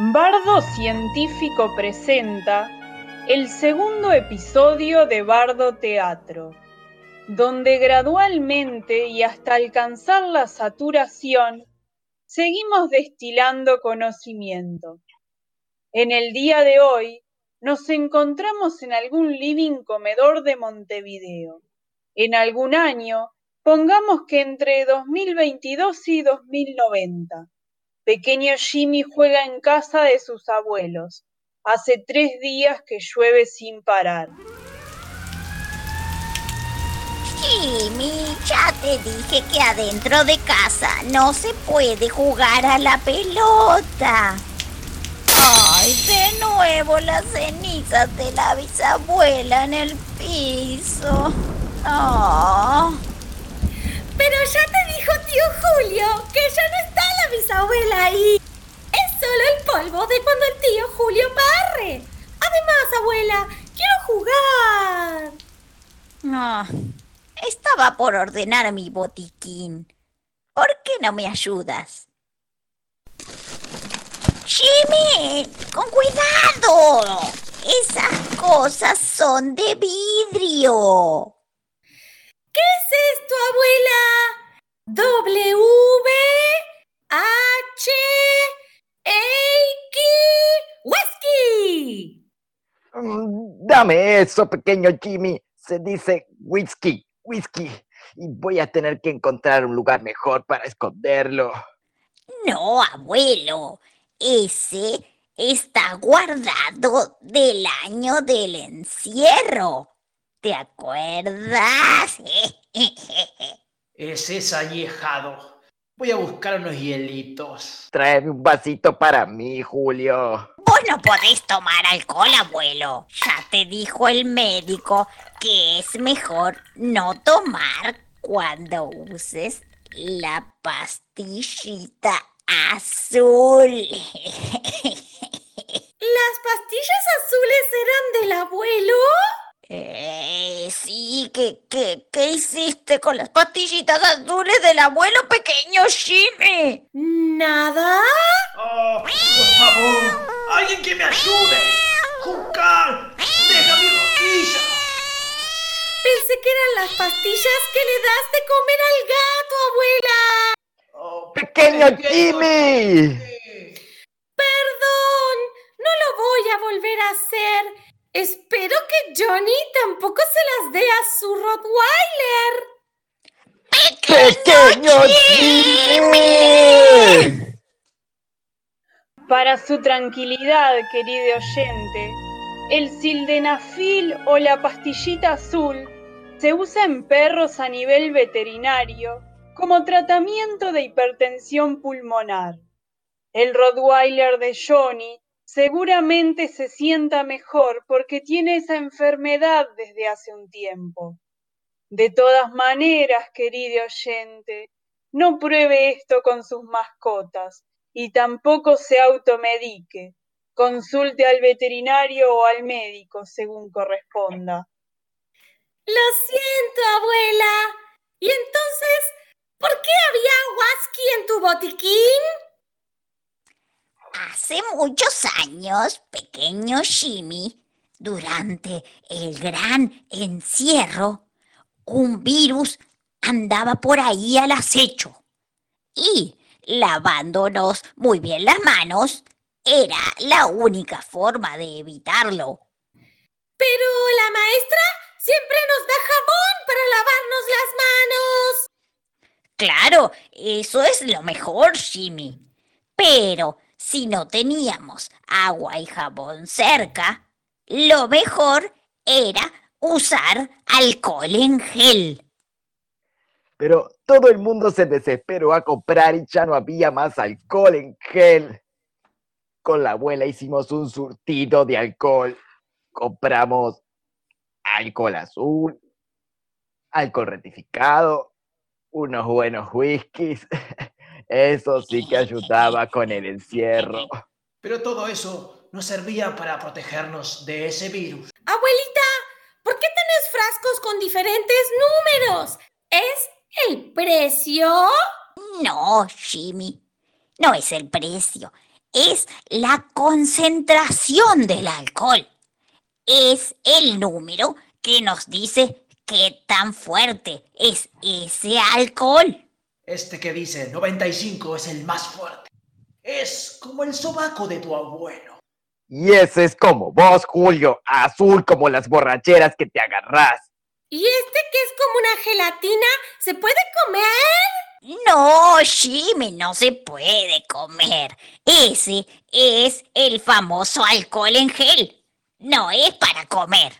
Bardo Científico presenta el segundo episodio de Bardo Teatro, donde gradualmente y hasta alcanzar la saturación, seguimos destilando conocimiento. En el día de hoy nos encontramos en algún living comedor de Montevideo. En algún año, pongamos que entre 2022 y 2090 Pequeño Jimmy juega en casa de sus abuelos. Hace tres días que llueve sin parar. Jimmy, ya te dije que adentro de casa no se puede jugar a la pelota. Ay, de nuevo las cenizas de la bisabuela en el piso. Oh. Pero ya te dijo tío Julio que ya no está bisabuela ahí. Es solo el polvo de cuando el tío Julio barre. Además, abuela, quiero jugar. No, estaba por ordenar mi botiquín. ¿Por qué no me ayudas? Jimmy, con cuidado. Esas cosas son de vidrio. ¿Qué es esto, abuela? W H Whisky. Mm, dame eso, pequeño Jimmy. Se dice whisky, whisky. Y voy a tener que encontrar un lugar mejor para esconderlo. No, abuelo. Ese está guardado del año del encierro. ¿Te acuerdas? Ese es añejado. Voy a buscar unos hielitos. Tráeme un vasito para mí, Julio. Vos no podés tomar alcohol, abuelo. Ya te dijo el médico que es mejor no tomar cuando uses la pastillita azul. ¿Las pastillas azules eran del abuelo? Eh, sí, ¿qué, qué, ¿qué hiciste con las pastillitas azules del abuelo pequeño Jimmy? ¿Nada? Oh, por favor, alguien que me ayude. ¡Jucar! ¡Deja mi rosquilla! Pensé que eran las pastillas que le das de comer al gato, abuela. Oh, ¡Pequeño pequeño Jimmy! Perdón, no lo voy a volver a hacer. Espero que Johnny tampoco se las dé a su Rottweiler. ¡Pequeño Jimmy! Para su tranquilidad, querido oyente, el sildenafil o la pastillita azul se usa en perros a nivel veterinario como tratamiento de hipertensión pulmonar. El Rottweiler de Johnny seguramente se sienta mejor porque tiene esa enfermedad desde hace un tiempo. De todas maneras, querido oyente, no pruebe esto con sus mascotas y tampoco se automedique. Consulte al veterinario o al médico según corresponda. Lo siento, abuela. ¿Y entonces por qué había whisky en tu botiquín? Hace muchos años, pequeño Jimmy, durante el gran encierro, un virus andaba por ahí al acecho. Y lavándonos muy bien las manos era la única forma de evitarlo. Pero la maestra siempre nos da jabón para lavarnos las manos. Claro, eso es lo mejor, Jimmy. Pero si no teníamos agua y jabón cerca, lo mejor era usar alcohol en gel. Pero todo el mundo se desesperó a comprar y ya no había más alcohol en gel. Con la abuela hicimos un surtido de alcohol. Compramos alcohol azul, alcohol rectificado, unos buenos whiskies. Eso sí que ayudaba con el encierro. Pero todo eso no servía para protegernos de ese virus. Abuelita, ¿por qué tenés frascos con diferentes números? ¿Es el precio? No, Jimmy, no es el precio, es la concentración del alcohol. Es el número que nos dice qué tan fuerte es ese alcohol. Este que dice 95 es el más fuerte. Es como el sobaco de tu abuelo. Y ese es como vos, Julio, azul como las borracheras que te agarrás. ¿Y este que es como una gelatina se puede comer? No, Jimmy, no se puede comer. Ese es el famoso alcohol en gel. No es para comer.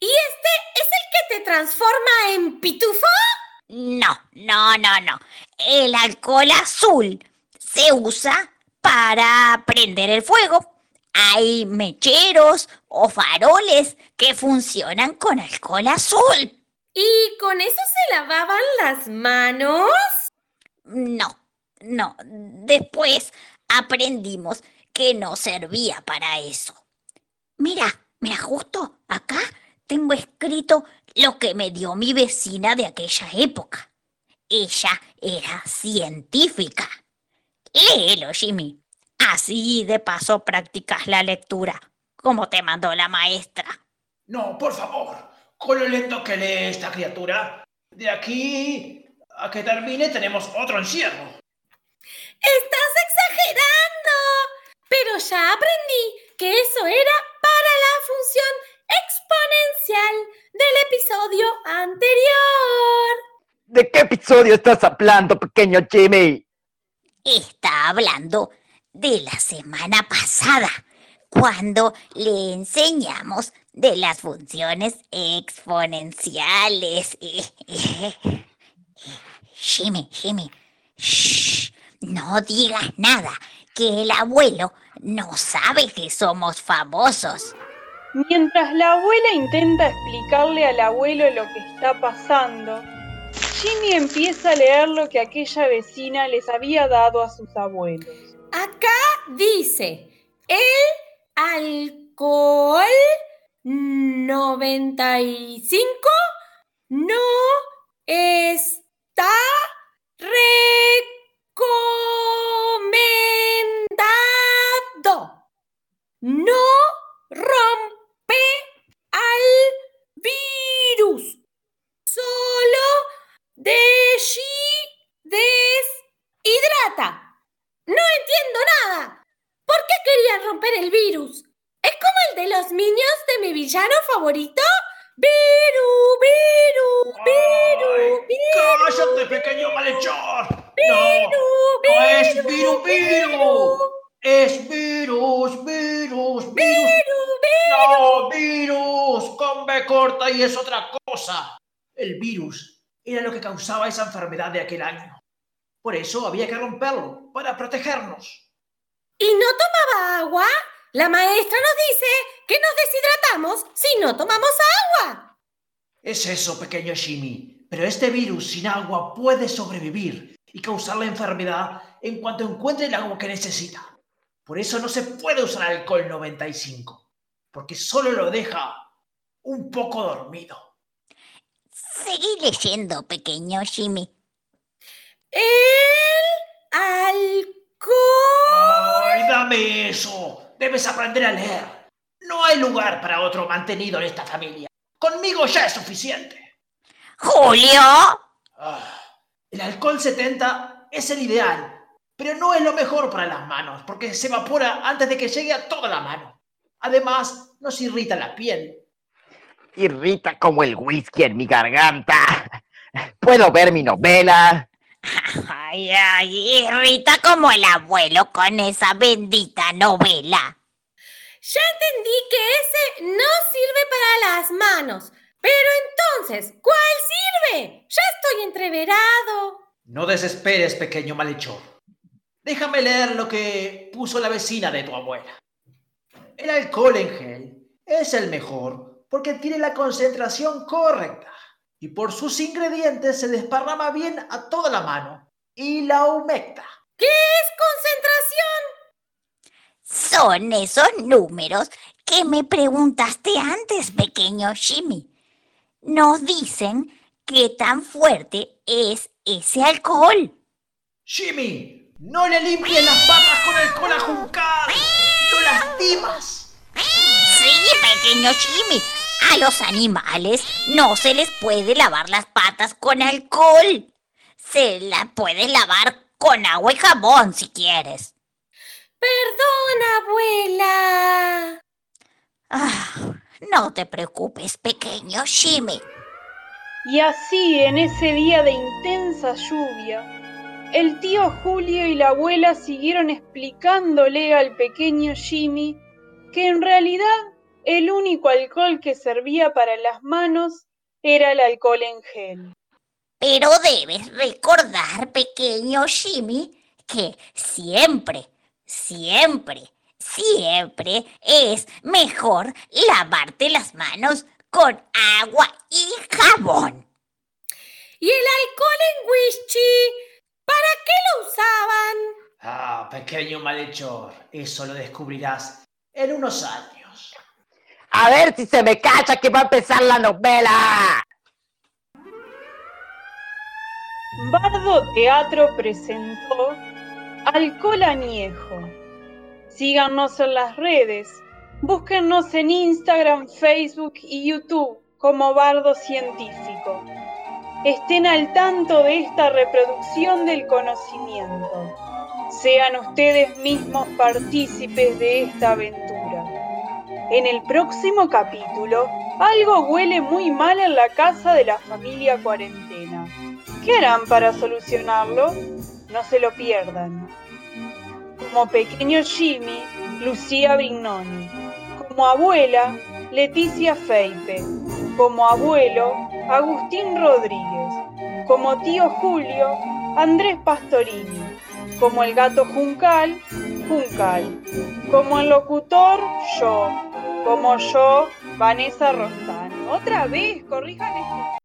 ¿Y este es el que te transforma en pitufo? No, no, no, no. El alcohol azul se usa para prender el fuego. Hay mecheros o faroles que funcionan con alcohol azul. ¿Y con eso se lavaban las manos? No, no. Después aprendimos que no servía para eso. Mira, mira, justo acá tengo escrito lo que me dio mi vecina de aquella época. Ella era científica. Léelo, Jimmy. Así de paso practicas la lectura, como te mandó la maestra. No, por favor. Con lo lento que lee esta criatura. De aquí a que termine tenemos otro encierro. ¡Estás exagerando! Pero ya aprendí que eso era para la función exponencial episodio anterior. ¿De qué episodio estás hablando, pequeño Jimmy? Está hablando de la semana pasada, cuando le enseñamos de las funciones exponenciales. Jimmy, Jimmy, shh, no digas nada, que el abuelo no sabe que somos famosos. Mientras la abuela intenta explicarle al abuelo lo que está pasando, Jimmy empieza a leer lo que aquella vecina les había dado a sus abuelos. Acá dice, el alcohol 95 no está recomendado. No rompe al virus. Solo deshi- deshidrata. No entiendo nada. ¿Por qué querían romper el virus? ¿Es como el de los niños de mi villano favorito? Viru, viru, viru, viru. ¡Cállate, pequeño malhechor! No, Viru, no es viru, virus, virus. Es virus, virus, virus. viru, viru. No, virus, con B corta y es otra cosa. El virus era lo que causaba esa enfermedad de aquel año. Por eso había que romperlo, para protegernos. ¿Y no tomaba agua? La maestra nos dice que nos deshidratamos si no tomamos agua. Es eso, pequeño Jimmy. Pero este virus sin agua puede sobrevivir y causar la enfermedad en cuanto encuentre el agua que necesita. Por eso no se puede usar alcohol 95, porque solo lo deja un poco dormido. Seguí leyendo, pequeño Jimmy. El alcohol. ¡Ay, dame eso! Debes aprender a leer. No hay lugar para otro mantenido en esta familia. Conmigo ya es suficiente. Julio. Ah, el alcohol 70 es el ideal, pero no es lo mejor para las manos, porque se evapora antes de que llegue a toda la mano. Además, nos irrita la piel. Irrita como el whisky en mi garganta. ¿Puedo ver mi novela? Ay, ay, irrita como el abuelo con esa bendita novela. Ya entendí que ese no sirve para las manos. Pero entonces, ¿cuál sirve? Ya estoy entreverado. No desesperes, pequeño malhechor. Déjame leer lo que puso la vecina de tu abuela. El alcohol en gel es el mejor porque tiene la concentración correcta y por sus ingredientes se desparrama bien a toda la mano y la humecta. ¿Qué es concentración? Son esos números que me preguntaste antes, pequeño Jimmy. Nos dicen qué tan fuerte es ese alcohol. Jimmy, no le limpies las papas con alcohol a Juncar. ¡No lastimas! Sí, pequeño Jimmy, a los animales no se les puede lavar las patas con alcohol. Se la puede lavar con agua y jabón si quieres. Perdón, abuela. Ah, no te preocupes, pequeño Jimmy. Y así, en ese día de intensa lluvia, el tío Julio y la abuela siguieron explicándole al pequeño Jimmy que en realidad el único alcohol que servía para las manos era el alcohol en gel. Pero debes recordar, pequeño Jimmy, que siempre, siempre, siempre es mejor lavarte las manos con agua y jabón. ¿Y el alcohol en Wischi? ¿Para qué lo usaban? Ah, pequeño malhechor, eso lo descubrirás en unos años. A ver si se me cacha que va a empezar la novela. Bardo Teatro presentó Alcohol Añejo. Síganos en las redes. Búsquennos en Instagram, Facebook y YouTube como Bardo Científico. Estén al tanto de esta reproducción del conocimiento. Sean ustedes mismos partícipes de esta aventura. En el próximo capítulo, algo huele muy mal en la casa de la familia cuarentena. ¿Qué harán para solucionarlo? No se lo pierdan. Como pequeño Jimmy, Lucía Vignoni. Como abuela, Leticia Feipe. Como abuelo, Agustín Rodríguez. Como tío Julio, Andrés Pastorini. Como el gato Juncal, Juncal. Como el locutor, yo. Como yo, Vanessa Rostán. Otra vez, corrijan esto.